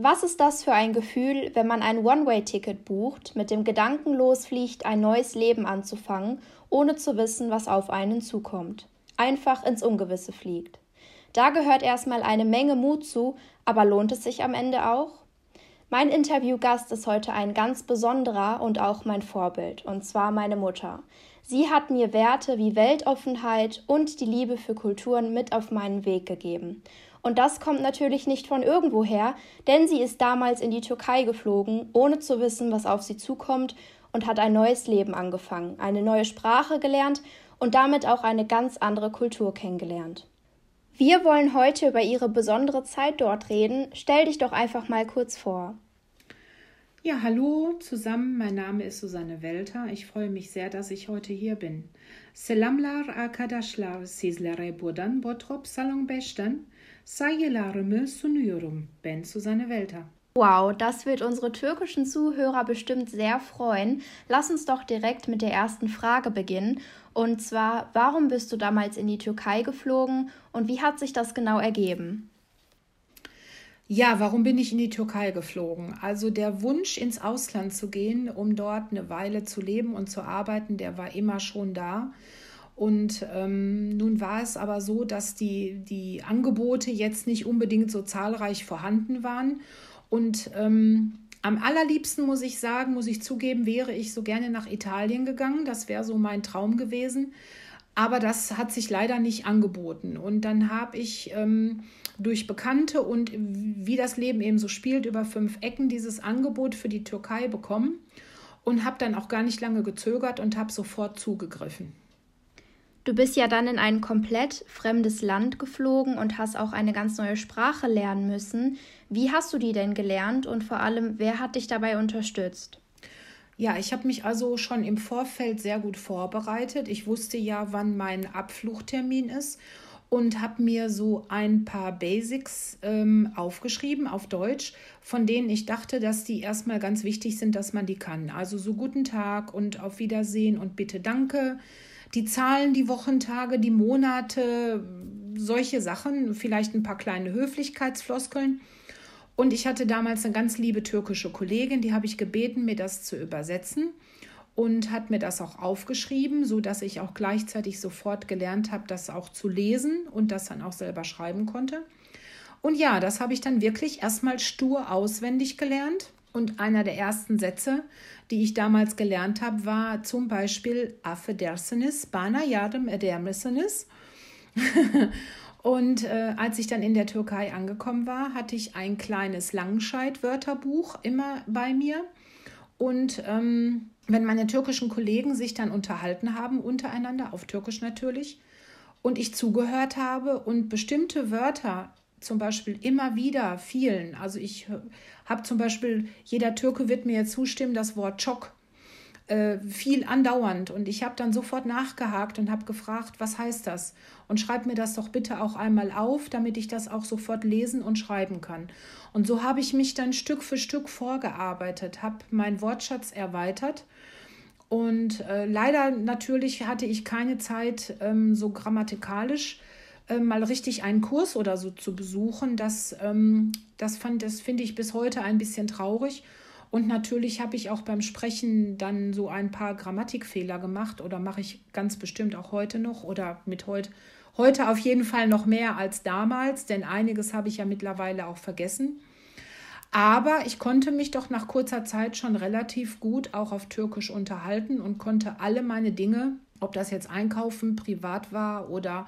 Was ist das für ein Gefühl, wenn man ein One-Way-Ticket bucht, mit dem Gedanken losfliegt, ein neues Leben anzufangen, ohne zu wissen, was auf einen zukommt? Einfach ins Ungewisse fliegt. Da gehört erstmal eine Menge Mut zu, aber lohnt es sich am Ende auch? Mein Interviewgast ist heute ein ganz besonderer und auch mein Vorbild, und zwar meine Mutter. Sie hat mir Werte wie Weltoffenheit und die Liebe für Kulturen mit auf meinen Weg gegeben. Und das kommt natürlich nicht von irgendwoher, denn sie ist damals in die Türkei geflogen, ohne zu wissen, was auf sie zukommt, und hat ein neues Leben angefangen, eine neue Sprache gelernt und damit auch eine ganz andere Kultur kennengelernt. Wir wollen heute über ihre besondere Zeit dort reden. Stell dich doch einfach mal kurz vor. Ja, hallo zusammen, mein Name ist Susanne Welter. Ich freue mich sehr, dass ich heute hier bin. Selamlar arkadaşlar sizlere buradan Bottrop Salon Beş'ten Saygılarımı sunuyorum. Ben Susanne Welter. Wow, das wird unsere türkischen Zuhörer bestimmt sehr freuen. Lass uns doch direkt mit der ersten Frage beginnen. Und zwar, warum bist du damals in die Türkei geflogen und wie hat sich das genau ergeben? Ja, warum bin ich in die Türkei geflogen? Also der Wunsch, ins Ausland zu gehen, um dort eine Weile zu leben und zu arbeiten, der war immer schon da. Und ähm, nun war es aber so, dass die, die Angebote jetzt nicht unbedingt so zahlreich vorhanden waren. Und ähm, am allerliebsten muss ich sagen, muss ich zugeben, wäre ich so gerne nach Italien gegangen. Das wäre so mein Traum gewesen. Aber das hat sich leider nicht angeboten. Und dann habe ich ähm, durch Bekannte und wie das Leben eben so spielt, über fünf Ecken dieses Angebot für die Türkei bekommen und habe dann auch gar nicht lange gezögert und habe sofort zugegriffen. Du bist ja dann in ein komplett fremdes Land geflogen und hast auch eine ganz neue Sprache lernen müssen. Wie hast du die denn gelernt und vor allem, wer hat dich dabei unterstützt? Ja, ich habe mich also schon im Vorfeld sehr gut vorbereitet. Ich wusste ja, wann mein Abflugtermin ist und habe mir so ein paar Basics ähm, aufgeschrieben auf Deutsch, von denen ich dachte, dass die erstmal ganz wichtig sind, dass man die kann. Also so guten Tag und auf Wiedersehen und bitte danke die Zahlen, die Wochentage, die Monate, solche Sachen, vielleicht ein paar kleine Höflichkeitsfloskeln. Und ich hatte damals eine ganz liebe türkische Kollegin, die habe ich gebeten, mir das zu übersetzen und hat mir das auch aufgeschrieben, so dass ich auch gleichzeitig sofort gelernt habe, das auch zu lesen und das dann auch selber schreiben konnte. Und ja, das habe ich dann wirklich erstmal stur auswendig gelernt. Und einer der ersten Sätze, die ich damals gelernt habe, war zum Beispiel Affedersenis, Bana Yardım Edermesenis. Und äh, als ich dann in der Türkei angekommen war, hatte ich ein kleines Langscheid-Wörterbuch immer bei mir. Und ähm, wenn meine türkischen Kollegen sich dann unterhalten haben, untereinander, auf Türkisch natürlich, und ich zugehört habe und bestimmte Wörter zum Beispiel immer wieder fielen. Also ich habe zum Beispiel, jeder Türke wird mir zustimmen, das Wort Çok äh, viel andauernd. Und ich habe dann sofort nachgehakt und habe gefragt, was heißt das? Und schreib mir das doch bitte auch einmal auf, damit ich das auch sofort lesen und schreiben kann. Und so habe ich mich dann Stück für Stück vorgearbeitet, habe meinen Wortschatz erweitert. Und äh, leider natürlich hatte ich keine Zeit, ähm, so grammatikalisch äh, mal richtig einen Kurs oder so zu besuchen. Das, ähm, das, das finde ich bis heute ein bisschen traurig. Und natürlich habe ich auch beim Sprechen dann so ein paar Grammatikfehler gemacht oder mache ich ganz bestimmt auch heute noch oder mit heute. Heute auf jeden Fall noch mehr als damals, denn einiges habe ich ja mittlerweile auch vergessen. Aber ich konnte mich doch nach kurzer Zeit schon relativ gut auch auf Türkisch unterhalten und konnte alle meine Dinge, ob das jetzt Einkaufen privat war oder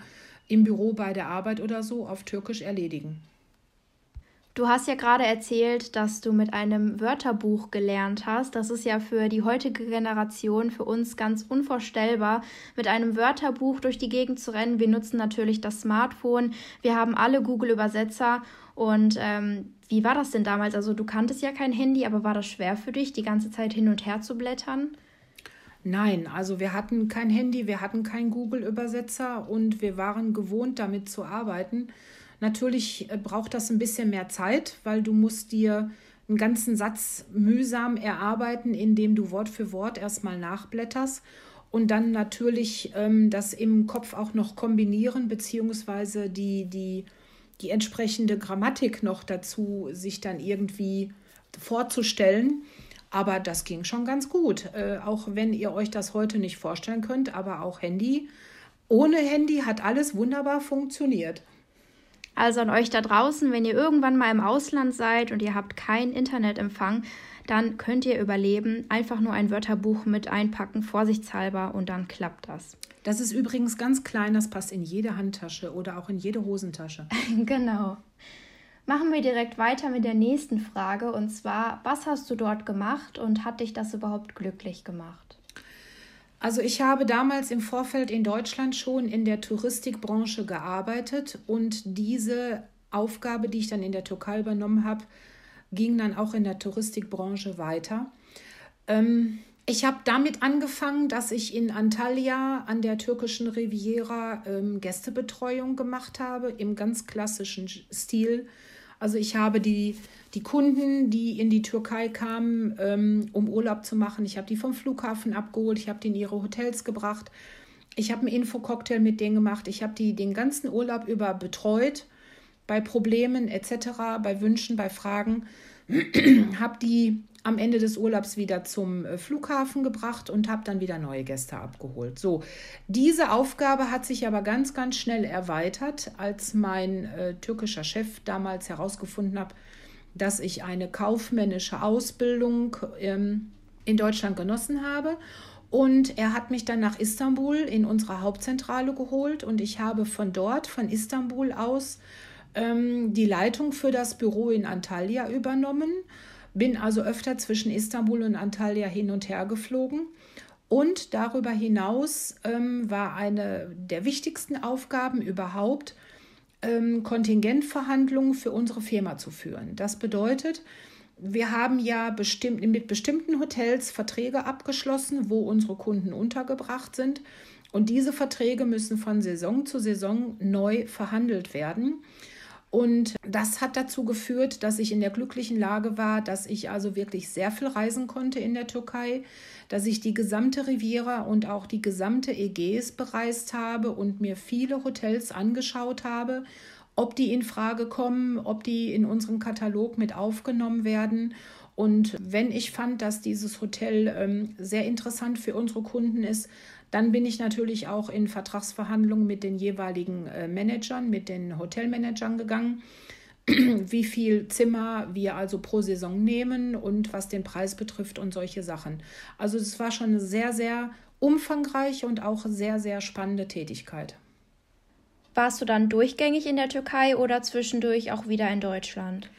im Büro bei der Arbeit oder so auf Türkisch erledigen. Du hast ja gerade erzählt, dass du mit einem Wörterbuch gelernt hast. Das ist ja für die heutige Generation für uns ganz unvorstellbar, mit einem Wörterbuch durch die Gegend zu rennen. Wir nutzen natürlich das Smartphone. Wir haben alle Google-Übersetzer. Und ähm, wie war das denn damals? Also du kanntest ja kein Handy, aber war das schwer für dich, die ganze Zeit hin und her zu blättern? Nein, also wir hatten kein Handy, wir hatten keinen Google-Übersetzer und wir waren gewohnt, damit zu arbeiten. Natürlich äh, braucht das ein bisschen mehr Zeit, weil du musst dir einen ganzen Satz mühsam erarbeiten, indem du Wort für Wort erstmal nachblätterst und dann natürlich ähm, das im Kopf auch noch kombinieren, beziehungsweise die, die die entsprechende Grammatik noch dazu sich dann irgendwie vorzustellen. Aber das ging schon ganz gut. Äh, auch wenn ihr euch das heute nicht vorstellen könnt, aber auch Handy. Ohne Handy hat alles wunderbar funktioniert. Also an euch da draußen, wenn ihr irgendwann mal im Ausland seid und ihr habt keinen Internetempfang, dann könnt ihr überleben. Einfach nur ein Wörterbuch mit einpacken, vorsichtshalber, und dann klappt das. Das ist übrigens ganz klein, das passt in jede Handtasche oder auch in jede Hosentasche. genau. Machen wir direkt weiter mit der nächsten Frage und zwar, was hast du dort gemacht und hat dich das überhaupt glücklich gemacht? Also ich habe damals im Vorfeld in Deutschland schon in der Touristikbranche gearbeitet und diese Aufgabe, die ich dann in der Türkei übernommen habe, ging dann auch in der Touristikbranche weiter. Ähm, ich habe damit angefangen, dass ich in Antalya an der türkischen Riviera ähm, Gästebetreuung gemacht habe, im ganz klassischen Stil. Also ich habe die, die Kunden, die in die Türkei kamen, ähm, um Urlaub zu machen, ich habe die vom Flughafen abgeholt, ich habe die in ihre Hotels gebracht, ich habe einen Infococktail mit denen gemacht, ich habe die den ganzen Urlaub über betreut, bei Problemen etc., bei Wünschen, bei Fragen, habe die am Ende des Urlaubs wieder zum äh, Flughafen gebracht und habe dann wieder neue Gäste abgeholt. So, diese Aufgabe hat sich aber ganz, ganz schnell erweitert, als mein äh, türkischer Chef damals herausgefunden hat, dass ich eine kaufmännische Ausbildung ähm, in Deutschland genossen habe. Und er hat mich dann nach Istanbul in unsere Hauptzentrale geholt und ich habe von dort, von Istanbul aus, ähm, die Leitung für das Büro in Antalya übernommen bin also öfter zwischen Istanbul und Antalya hin und her geflogen. Und darüber hinaus ähm, war eine der wichtigsten Aufgaben überhaupt, ähm, Kontingentverhandlungen für unsere Firma zu führen. Das bedeutet, wir haben ja bestimmt, mit bestimmten Hotels Verträge abgeschlossen, wo unsere Kunden untergebracht sind. Und diese Verträge müssen von Saison zu Saison neu verhandelt werden. Und das hat dazu geführt, dass ich in der glücklichen Lage war, dass ich also wirklich sehr viel reisen konnte in der Türkei, dass ich die gesamte Riviera und auch die gesamte Ägäis bereist habe und mir viele Hotels angeschaut habe, ob die in Frage kommen, ob die in unserem Katalog mit aufgenommen werden. Und wenn ich fand, dass dieses Hotel ähm, sehr interessant für unsere Kunden ist, dann bin ich natürlich auch in Vertragsverhandlungen mit den jeweiligen äh, Managern, mit den Hotelmanagern gegangen, wie viel Zimmer wir also pro Saison nehmen und was den Preis betrifft und solche Sachen. Also es war schon eine sehr, sehr umfangreiche und auch sehr, sehr spannende Tätigkeit. Warst du dann durchgängig in der Türkei oder zwischendurch auch wieder in Deutschland?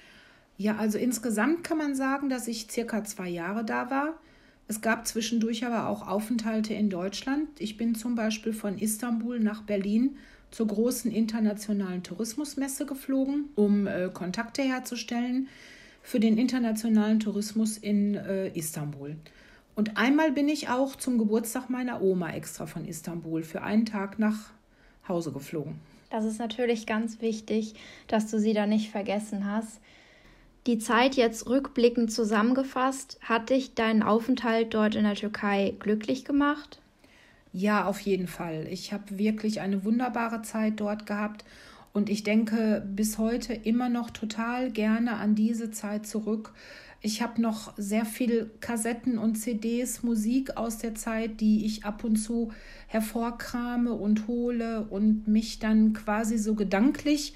Ja, also insgesamt kann man sagen, dass ich circa zwei Jahre da war. Es gab zwischendurch aber auch Aufenthalte in Deutschland. Ich bin zum Beispiel von Istanbul nach Berlin zur großen internationalen Tourismusmesse geflogen, um äh, Kontakte herzustellen für den internationalen Tourismus in äh, Istanbul. Und einmal bin ich auch zum Geburtstag meiner Oma extra von Istanbul für einen Tag nach Hause geflogen. Das ist natürlich ganz wichtig, dass du sie da nicht vergessen hast. Die Zeit jetzt rückblickend zusammengefasst, hat dich dein Aufenthalt dort in der Türkei glücklich gemacht? Ja, auf jeden Fall. Ich habe wirklich eine wunderbare Zeit dort gehabt und ich denke bis heute immer noch total gerne an diese Zeit zurück. Ich habe noch sehr viel Kassetten und CDs, Musik aus der Zeit, die ich ab und zu hervorkrame und hole und mich dann quasi so gedanklich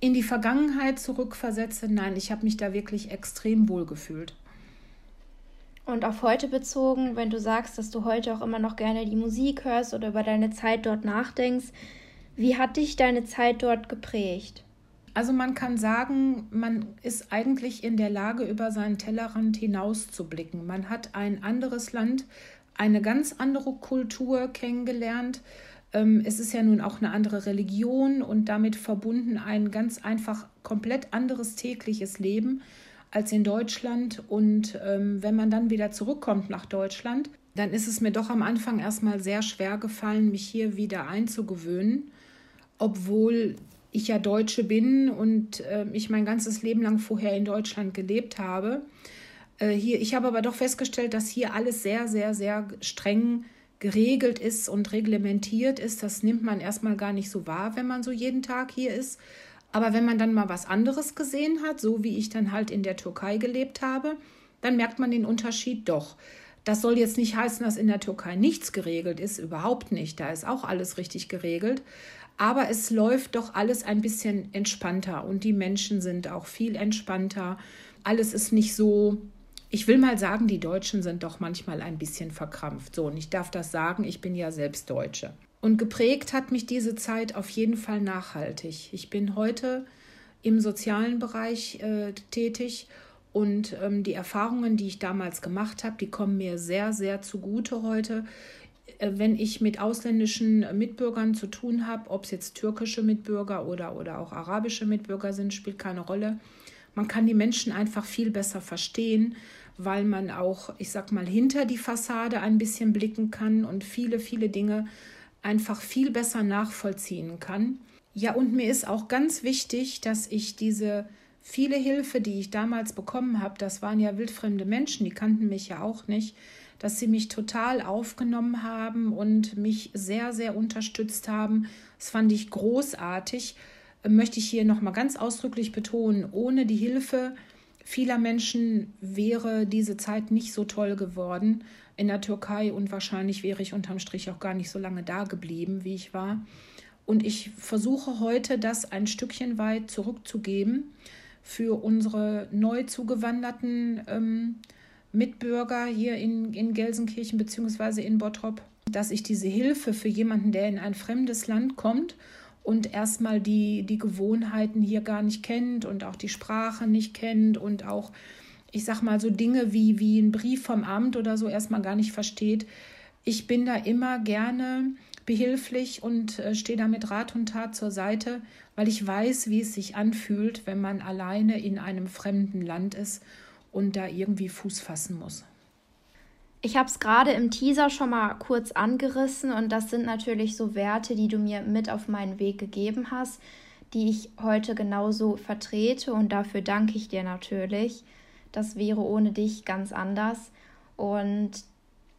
in die Vergangenheit zurückversetze, nein, ich habe mich da wirklich extrem wohl gefühlt. Und auf heute bezogen, wenn du sagst, dass du heute auch immer noch gerne die Musik hörst oder über deine Zeit dort nachdenkst, wie hat dich deine Zeit dort geprägt? Also man kann sagen, man ist eigentlich in der Lage, über seinen Tellerrand hinaus zu blicken. Man hat ein anderes Land, eine ganz andere Kultur kennengelernt ähm, es ist ja nun auch eine andere Religion und damit verbunden ein ganz einfach komplett anderes tägliches Leben als in Deutschland. Und ähm, wenn man dann wieder zurückkommt nach Deutschland, dann ist es mir doch am Anfang erstmal sehr schwer gefallen, mich hier wieder einzugewöhnen, obwohl ich ja Deutsche bin und äh, ich mein ganzes Leben lang vorher in Deutschland gelebt habe. Äh, hier, ich habe aber doch festgestellt, dass hier alles sehr, sehr, sehr streng geregelt ist und reglementiert ist, das nimmt man erstmal gar nicht so wahr, wenn man so jeden Tag hier ist. Aber wenn man dann mal was anderes gesehen hat, so wie ich dann halt in der Türkei gelebt habe, dann merkt man den Unterschied doch. Das soll jetzt nicht heißen, dass in der Türkei nichts geregelt ist, überhaupt nicht. Da ist auch alles richtig geregelt. Aber es läuft doch alles ein bisschen entspannter und die Menschen sind auch viel entspannter. Alles ist nicht so, ich will mal sagen, die Deutschen sind doch manchmal ein bisschen verkrampft. So, und ich darf das sagen, ich bin ja selbst Deutsche. Und geprägt hat mich diese Zeit auf jeden Fall nachhaltig. Ich bin heute im sozialen Bereich äh, tätig und ähm, die Erfahrungen, die ich damals gemacht habe, die kommen mir sehr, sehr zugute heute. Äh, wenn ich mit ausländischen Mitbürgern zu tun habe, ob es jetzt türkische Mitbürger oder, oder auch arabische Mitbürger sind, spielt keine Rolle. Man kann die Menschen einfach viel besser verstehen, weil man auch, ich sag mal, hinter die Fassade ein bisschen blicken kann und viele, viele Dinge einfach viel besser nachvollziehen kann. Ja, und mir ist auch ganz wichtig, dass ich diese viele Hilfe, die ich damals bekommen habe, das waren ja wildfremde Menschen, die kannten mich ja auch nicht, dass sie mich total aufgenommen haben und mich sehr, sehr unterstützt haben. Das fand ich großartig. Möchte ich hier nochmal ganz ausdrücklich betonen, ohne die Hilfe vieler Menschen wäre diese Zeit nicht so toll geworden in der Türkei und wahrscheinlich wäre ich unterm Strich auch gar nicht so lange da geblieben, wie ich war. Und ich versuche heute, das ein Stückchen weit zurückzugeben für unsere neu zugewanderten ähm, Mitbürger hier in, in Gelsenkirchen bzw. in Bottrop, dass ich diese Hilfe für jemanden, der in ein fremdes Land kommt und erstmal die, die Gewohnheiten hier gar nicht kennt und auch die Sprache nicht kennt und auch ich sag mal, so Dinge wie, wie ein Brief vom Amt oder so erstmal gar nicht versteht. Ich bin da immer gerne behilflich und äh, stehe da mit Rat und Tat zur Seite, weil ich weiß, wie es sich anfühlt, wenn man alleine in einem fremden Land ist und da irgendwie Fuß fassen muss. Ich habe es gerade im Teaser schon mal kurz angerissen und das sind natürlich so Werte, die du mir mit auf meinen Weg gegeben hast, die ich heute genauso vertrete und dafür danke ich dir natürlich. Das wäre ohne dich ganz anders. Und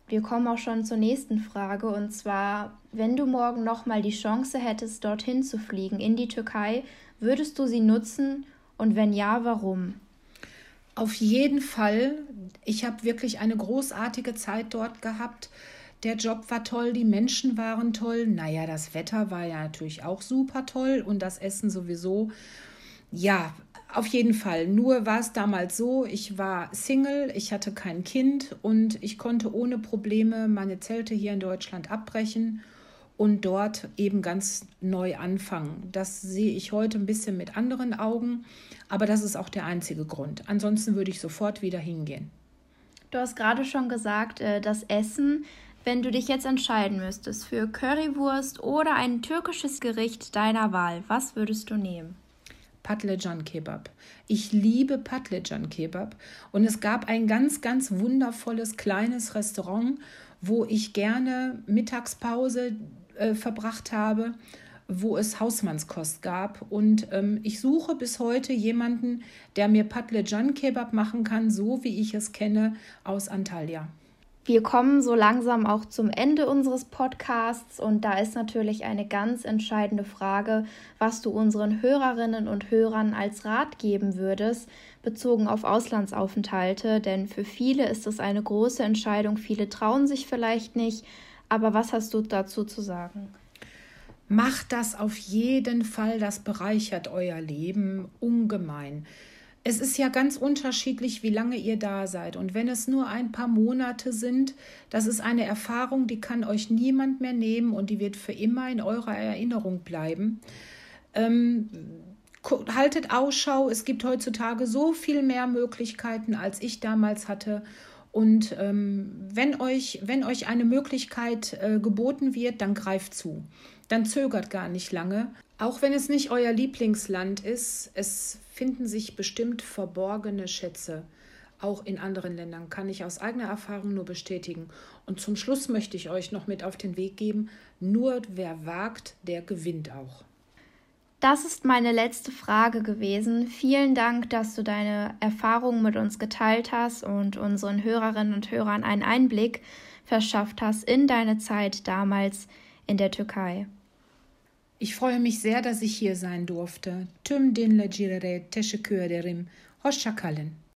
wir kommen auch schon zur nächsten Frage. Und zwar, wenn du morgen nochmal die Chance hättest, dorthin zu fliegen, in die Türkei, würdest du sie nutzen? Und wenn ja, warum? Auf jeden Fall. Ich habe wirklich eine großartige Zeit dort gehabt. Der Job war toll, die Menschen waren toll. Naja, das Wetter war ja natürlich auch super toll und das Essen sowieso. Ja, auf jeden Fall. Nur war es damals so, ich war Single, ich hatte kein Kind und ich konnte ohne Probleme meine Zelte hier in Deutschland abbrechen und dort eben ganz neu anfangen. Das sehe ich heute ein bisschen mit anderen Augen, aber das ist auch der einzige Grund. Ansonsten würde ich sofort wieder hingehen. Du hast gerade schon gesagt, äh, das Essen. Wenn du dich jetzt entscheiden müsstest für Currywurst oder ein türkisches Gericht deiner Wahl, was würdest du nehmen? Patlıcan Kebab. Ich liebe Patlıcan Kebab und es gab ein ganz, ganz wundervolles kleines Restaurant, wo ich gerne Mittagspause äh, verbracht habe, wo es Hausmannskost gab. Und ähm, ich suche bis heute jemanden, der mir Patlıcan Kebab machen kann, so wie ich es kenne aus Antalya. Wir kommen so langsam auch zum Ende unseres Podcasts und da ist natürlich eine ganz entscheidende Frage, was du unseren Hörerinnen und Hörern als Rat geben würdest, bezogen auf Auslandsaufenthalte, denn für viele ist es eine große Entscheidung, viele trauen sich vielleicht nicht, aber was hast du dazu zu sagen? Macht das auf jeden Fall, das bereichert euer Leben ungemein es ist ja ganz unterschiedlich, wie lange ihr da seid. Und wenn es nur ein paar Monate sind, das ist eine Erfahrung, die kann euch niemand mehr nehmen und die wird für immer in eurer Erinnerung bleiben. Ähm, haltet Ausschau. Es gibt heutzutage so viel mehr Möglichkeiten, als ich damals hatte. Und ähm, wenn, euch, wenn euch eine Möglichkeit äh, geboten wird, dann greift zu. Dann zögert gar nicht lange. Auch wenn es nicht euer Lieblingsland ist, es finden sich bestimmt verborgene Schätze. Auch in anderen Ländern kann ich aus eigener Erfahrung nur bestätigen. Und zum Schluss möchte ich euch noch mit auf den Weg geben, nur wer wagt, der gewinnt auch. Das ist meine letzte Frage gewesen. Vielen Dank, dass du deine Erfahrungen mit uns geteilt hast und unseren Hörerinnen und Hörern einen Einblick verschafft hast in deine Zeit damals in der Türkei. Ich freue mich sehr, dass ich hier sein durfte. Tüm dinle girere teşekkür ederim. Hoşça kalın.